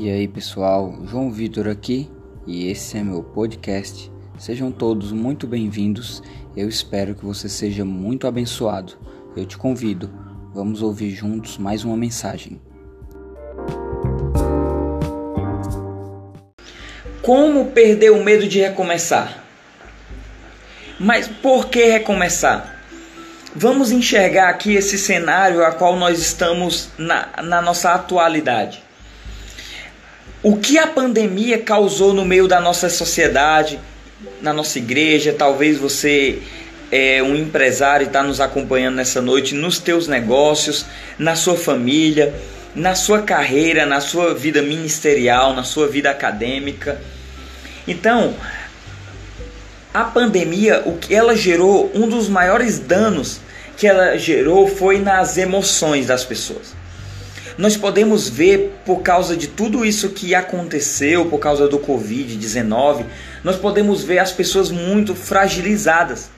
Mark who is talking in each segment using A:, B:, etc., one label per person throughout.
A: E aí pessoal, João Vitor aqui e esse é meu podcast. Sejam todos muito bem-vindos. Eu espero que você seja muito abençoado. Eu te convido, vamos ouvir juntos mais uma mensagem.
B: Como perder o medo de recomeçar? Mas por que recomeçar? Vamos enxergar aqui esse cenário a qual nós estamos na, na nossa atualidade. O que a pandemia causou no meio da nossa sociedade, na nossa igreja, talvez você é um empresário e está nos acompanhando nessa noite, nos teus negócios, na sua família, na sua carreira, na sua vida ministerial, na sua vida acadêmica. Então, a pandemia, o que ela gerou, um dos maiores danos que ela gerou foi nas emoções das pessoas nós podemos ver por causa de tudo isso que aconteceu, por causa do Covid-19, nós podemos ver as pessoas muito fragilizadas,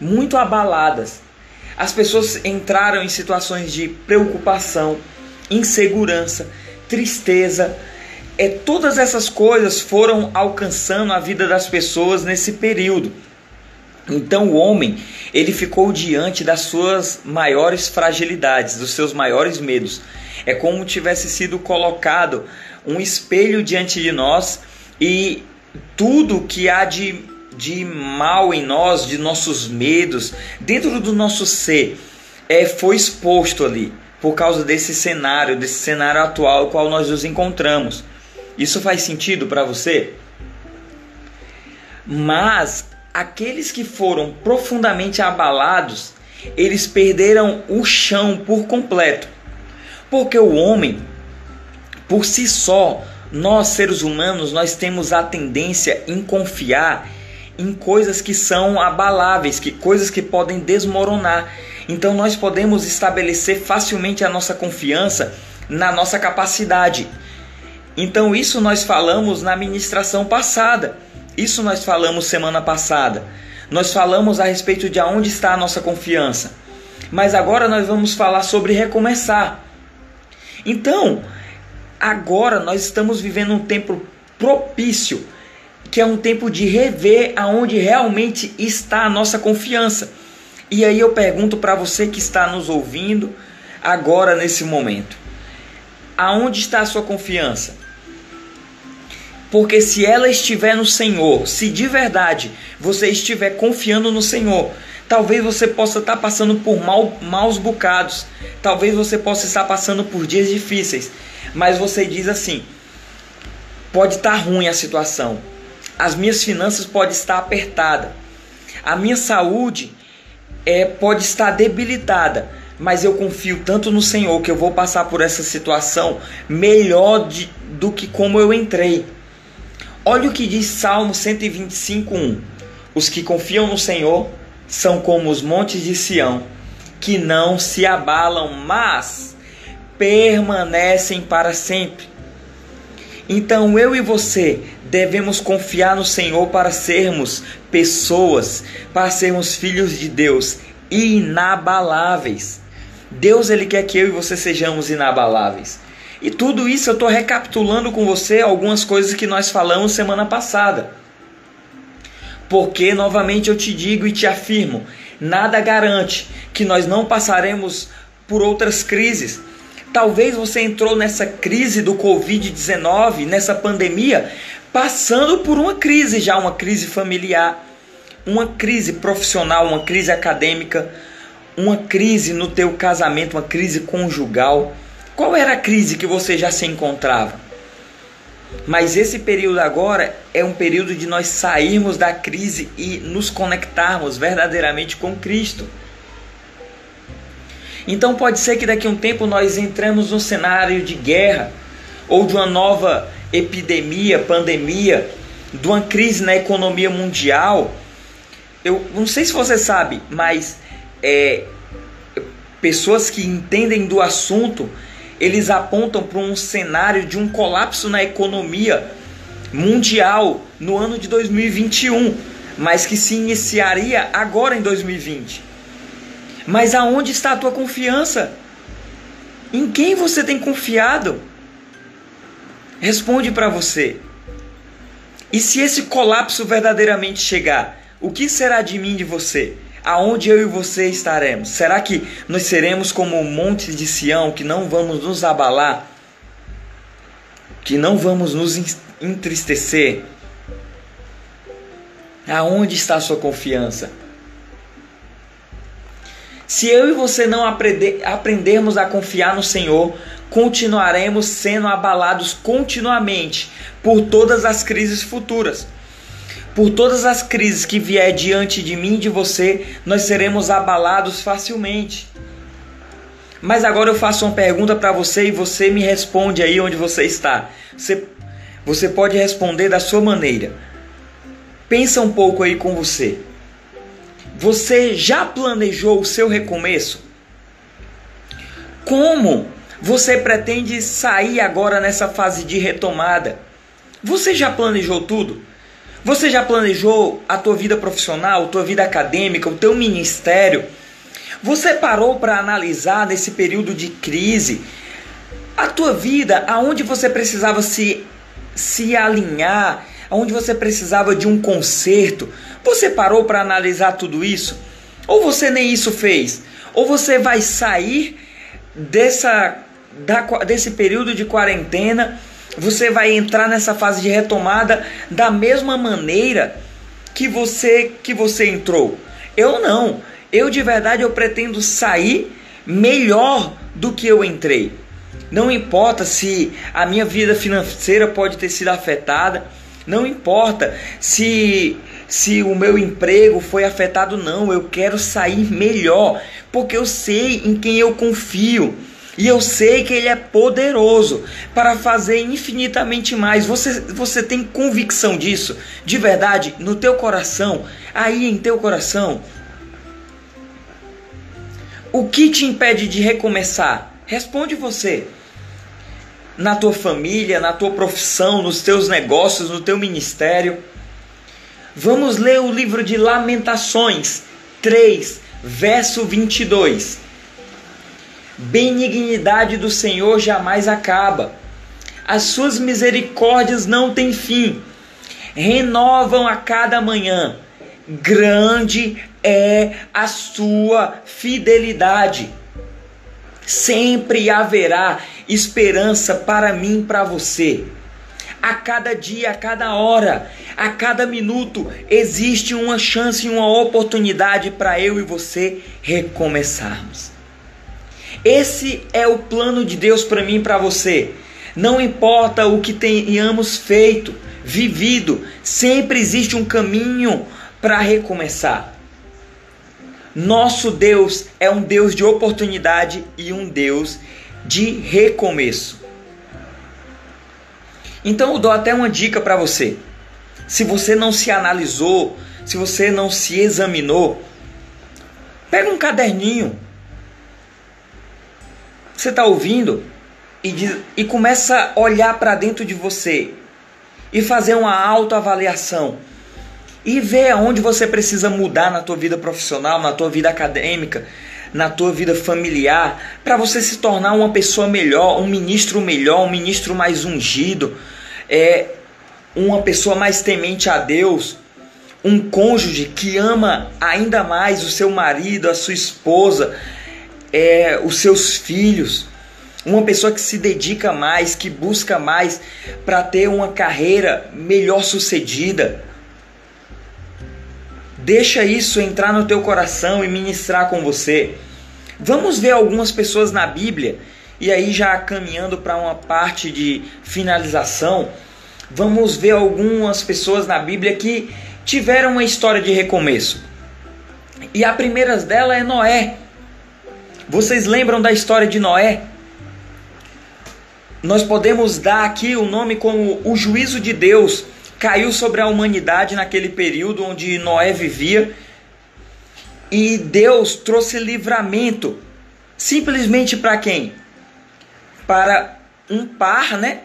B: muito abaladas. As pessoas entraram em situações de preocupação, insegurança, tristeza. É, todas essas coisas foram alcançando a vida das pessoas nesse período. Então o homem, ele ficou diante das suas maiores fragilidades, dos seus maiores medos. É como tivesse sido colocado um espelho diante de nós e tudo que há de, de mal em nós, de nossos medos, dentro do nosso ser, é, foi exposto ali por causa desse cenário, desse cenário atual no qual nós nos encontramos. Isso faz sentido para você? Mas aqueles que foram profundamente abalados, eles perderam o chão por completo. Porque o homem, por si só, nós seres humanos, nós temos a tendência em confiar em coisas que são abaláveis, que coisas que podem desmoronar. Então nós podemos estabelecer facilmente a nossa confiança na nossa capacidade. Então isso nós falamos na ministração passada. Isso nós falamos semana passada. Nós falamos a respeito de aonde está a nossa confiança. Mas agora nós vamos falar sobre recomeçar. Então, agora nós estamos vivendo um tempo propício, que é um tempo de rever aonde realmente está a nossa confiança. E aí eu pergunto para você que está nos ouvindo agora nesse momento: aonde está a sua confiança? Porque se ela estiver no Senhor, se de verdade você estiver confiando no Senhor, talvez você possa estar passando por mal, maus bocados, talvez você possa estar passando por dias difíceis, mas você diz assim: pode estar ruim a situação, as minhas finanças podem estar apertadas, a minha saúde é, pode estar debilitada, mas eu confio tanto no Senhor que eu vou passar por essa situação melhor de, do que como eu entrei. Olha o que diz Salmo 125:1. Os que confiam no Senhor são como os montes de Sião, que não se abalam, mas permanecem para sempre. Então eu e você devemos confiar no Senhor para sermos pessoas, para sermos filhos de Deus inabaláveis. Deus ele quer que eu e você sejamos inabaláveis. E tudo isso eu estou recapitulando com você algumas coisas que nós falamos semana passada. Porque, novamente, eu te digo e te afirmo: nada garante que nós não passaremos por outras crises. Talvez você entrou nessa crise do Covid-19, nessa pandemia, passando por uma crise já, uma crise familiar, uma crise profissional, uma crise acadêmica, uma crise no teu casamento, uma crise conjugal qual era a crise que você já se encontrava? Mas esse período agora é um período de nós sairmos da crise e nos conectarmos verdadeiramente com Cristo. Então pode ser que daqui a um tempo nós entremos num cenário de guerra ou de uma nova epidemia, pandemia, de uma crise na economia mundial. Eu não sei se você sabe, mas é, pessoas que entendem do assunto eles apontam para um cenário de um colapso na economia mundial no ano de 2021, mas que se iniciaria agora em 2020. Mas aonde está a tua confiança? Em quem você tem confiado? Responde para você. E se esse colapso verdadeiramente chegar, o que será de mim e de você? Aonde eu e você estaremos? Será que nós seremos como o monte de Sião, que não vamos nos abalar? Que não vamos nos entristecer? Aonde está a sua confiança? Se eu e você não aprender, aprendermos a confiar no Senhor, continuaremos sendo abalados continuamente por todas as crises futuras. Por todas as crises que vier diante de mim e de você, nós seremos abalados facilmente. Mas agora eu faço uma pergunta para você e você me responde aí onde você está. Você, você pode responder da sua maneira. Pensa um pouco aí com você. Você já planejou o seu recomeço? Como você pretende sair agora nessa fase de retomada? Você já planejou tudo? Você já planejou a tua vida profissional, tua vida acadêmica, o teu ministério? Você parou para analisar nesse período de crise a tua vida, aonde você precisava se se alinhar, aonde você precisava de um conserto? Você parou para analisar tudo isso? Ou você nem isso fez? Ou você vai sair dessa da, desse período de quarentena, você vai entrar nessa fase de retomada da mesma maneira que você que você entrou. Eu não. Eu de verdade eu pretendo sair melhor do que eu entrei. Não importa se a minha vida financeira pode ter sido afetada, não importa se se o meu emprego foi afetado não, eu quero sair melhor, porque eu sei em quem eu confio. E eu sei que Ele é poderoso para fazer infinitamente mais. Você, você tem convicção disso? De verdade, no teu coração, aí em teu coração. O que te impede de recomeçar? Responde você. Na tua família, na tua profissão, nos teus negócios, no teu ministério. Vamos ler o livro de Lamentações 3, verso 22 benignidade do Senhor jamais acaba. As suas misericórdias não têm fim. Renovam a cada manhã. Grande é a sua fidelidade. Sempre haverá esperança para mim, para você. A cada dia, a cada hora, a cada minuto existe uma chance e uma oportunidade para eu e você recomeçarmos. Esse é o plano de Deus para mim e para você. Não importa o que tenhamos feito, vivido, sempre existe um caminho para recomeçar. Nosso Deus é um Deus de oportunidade e um Deus de recomeço. Então eu dou até uma dica para você. Se você não se analisou, se você não se examinou, pega um caderninho, você está ouvindo e, diz, e começa a olhar para dentro de você e fazer uma autoavaliação e ver aonde você precisa mudar na tua vida profissional, na tua vida acadêmica, na tua vida familiar, para você se tornar uma pessoa melhor, um ministro melhor, um ministro mais ungido, é uma pessoa mais temente a Deus, um cônjuge que ama ainda mais o seu marido, a sua esposa, é, os seus filhos, uma pessoa que se dedica mais, que busca mais para ter uma carreira melhor sucedida. Deixa isso entrar no teu coração e ministrar com você. Vamos ver algumas pessoas na Bíblia e aí já caminhando para uma parte de finalização, vamos ver algumas pessoas na Bíblia que tiveram uma história de recomeço. E a primeira dela é Noé. Vocês lembram da história de Noé? Nós podemos dar aqui o nome como o juízo de Deus caiu sobre a humanidade naquele período onde Noé vivia. E Deus trouxe livramento simplesmente para quem? Para um par, né,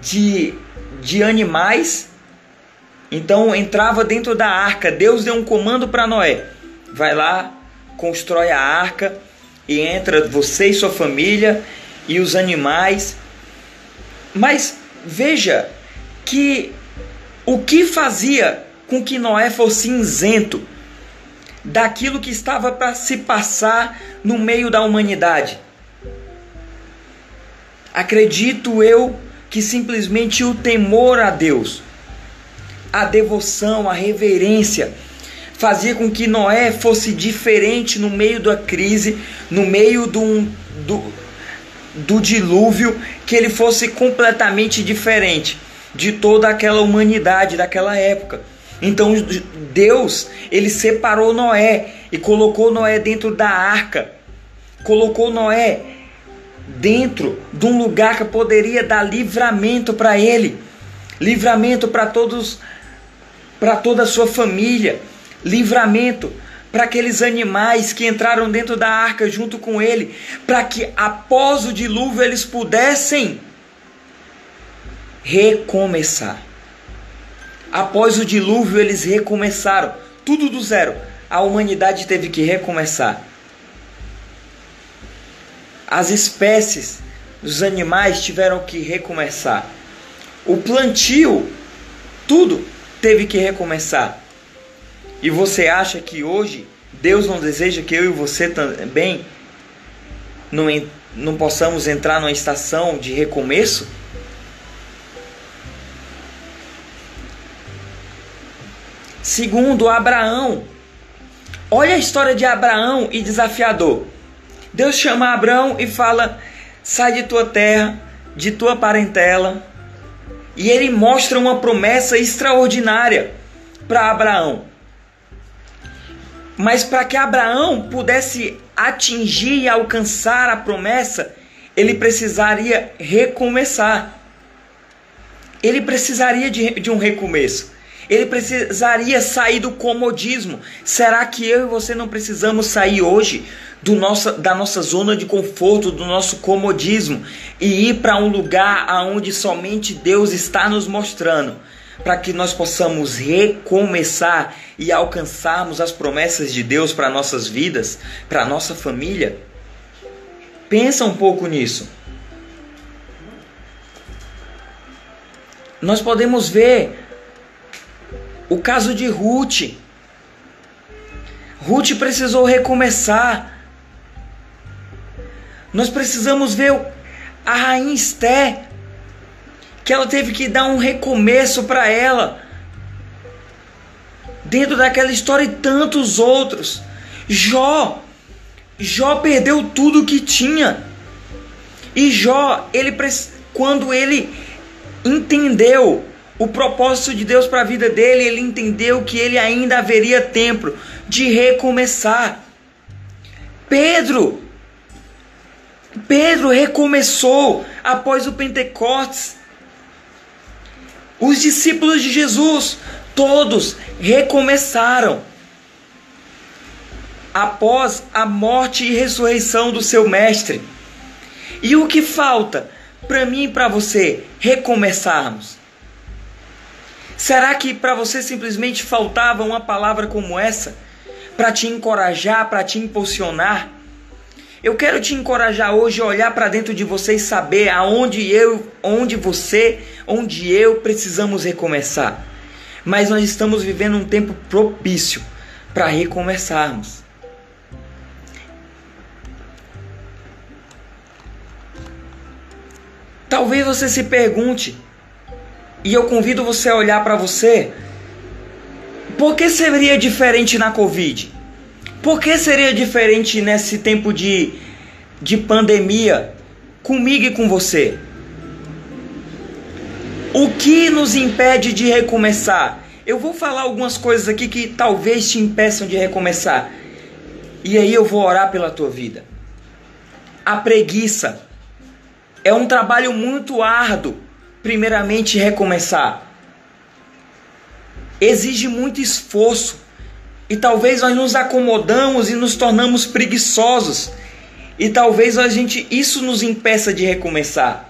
B: de de animais. Então entrava dentro da arca. Deus deu um comando para Noé. Vai lá, constrói a arca e entra você e sua família e os animais. Mas veja que o que fazia com que Noé fosse isento daquilo que estava para se passar no meio da humanidade? Acredito eu que simplesmente o temor a Deus, a devoção, a reverência, fazia com que Noé fosse diferente no meio da crise, no meio do, do, do dilúvio, que ele fosse completamente diferente de toda aquela humanidade daquela época. Então Deus, ele separou Noé e colocou Noé dentro da arca. Colocou Noé dentro de um lugar que poderia dar livramento para ele, livramento para todos, para toda a sua família, livramento para aqueles animais que entraram dentro da arca junto com ele, para que após o dilúvio eles pudessem recomeçar. Após o dilúvio eles recomeçaram, tudo do zero. A humanidade teve que recomeçar as espécies dos animais tiveram que recomeçar. O plantio, tudo teve que recomeçar. E você acha que hoje Deus não deseja que eu e você também não, não possamos entrar numa estação de recomeço? Segundo Abraão, olha a história de Abraão e desafiador. Deus chama Abraão e fala: sai de tua terra, de tua parentela. E ele mostra uma promessa extraordinária para Abraão. Mas para que Abraão pudesse atingir e alcançar a promessa, ele precisaria recomeçar. Ele precisaria de, de um recomeço. Ele precisaria sair do comodismo. Será que eu e você não precisamos sair hoje do nossa, da nossa zona de conforto, do nosso comodismo e ir para um lugar aonde somente Deus está nos mostrando, para que nós possamos recomeçar e alcançarmos as promessas de Deus para nossas vidas, para nossa família? Pensa um pouco nisso. Nós podemos ver o caso de Ruth. Ruth precisou recomeçar. Nós precisamos ver a rainha Esté, que ela teve que dar um recomeço para ela. Dentro daquela história e tantos outros. Jó, Jó perdeu tudo que tinha. E Jó, ele quando ele entendeu o propósito de Deus para a vida dele, ele entendeu que ele ainda haveria tempo de recomeçar. Pedro, Pedro recomeçou após o Pentecostes. Os discípulos de Jesus, todos recomeçaram após a morte e ressurreição do seu mestre. E o que falta para mim e para você recomeçarmos? Será que para você simplesmente faltava uma palavra como essa para te encorajar, para te impulsionar? Eu quero te encorajar hoje a olhar para dentro de você e saber aonde eu, onde você, onde eu precisamos recomeçar. Mas nós estamos vivendo um tempo propício para recomeçarmos. Talvez você se pergunte, e eu convido você a olhar para você, por que seria diferente na Covid? Por que seria diferente nesse tempo de, de pandemia comigo e com você? O que nos impede de recomeçar? Eu vou falar algumas coisas aqui que talvez te impeçam de recomeçar. E aí eu vou orar pela tua vida. A preguiça é um trabalho muito árduo, primeiramente recomeçar. Exige muito esforço e talvez nós nos acomodamos e nos tornamos preguiçosos. E talvez a gente isso nos impeça de recomeçar.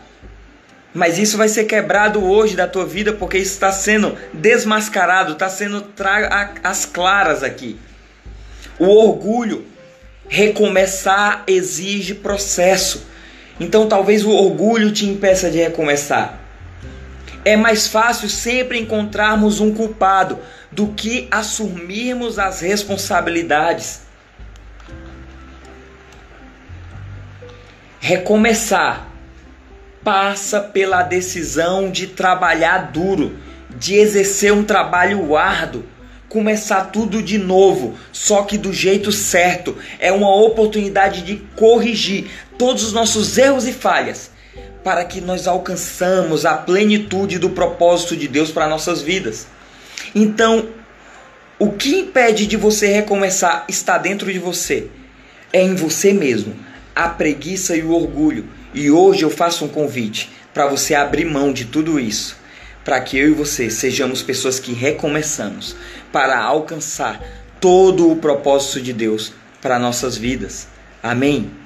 B: Mas isso vai ser quebrado hoje da tua vida porque isso está sendo desmascarado, está sendo tra as claras aqui. O orgulho, recomeçar exige processo. Então talvez o orgulho te impeça de recomeçar. É mais fácil sempre encontrarmos um culpado do que assumirmos as responsabilidades. Recomeçar passa pela decisão de trabalhar duro, de exercer um trabalho árduo, começar tudo de novo, só que do jeito certo. É uma oportunidade de corrigir todos os nossos erros e falhas para que nós alcançamos a plenitude do propósito de Deus para nossas vidas. Então, o que impede de você recomeçar está dentro de você. É em você mesmo. A preguiça e o orgulho. E hoje eu faço um convite para você abrir mão de tudo isso, para que eu e você sejamos pessoas que recomeçamos para alcançar todo o propósito de Deus para nossas vidas. Amém.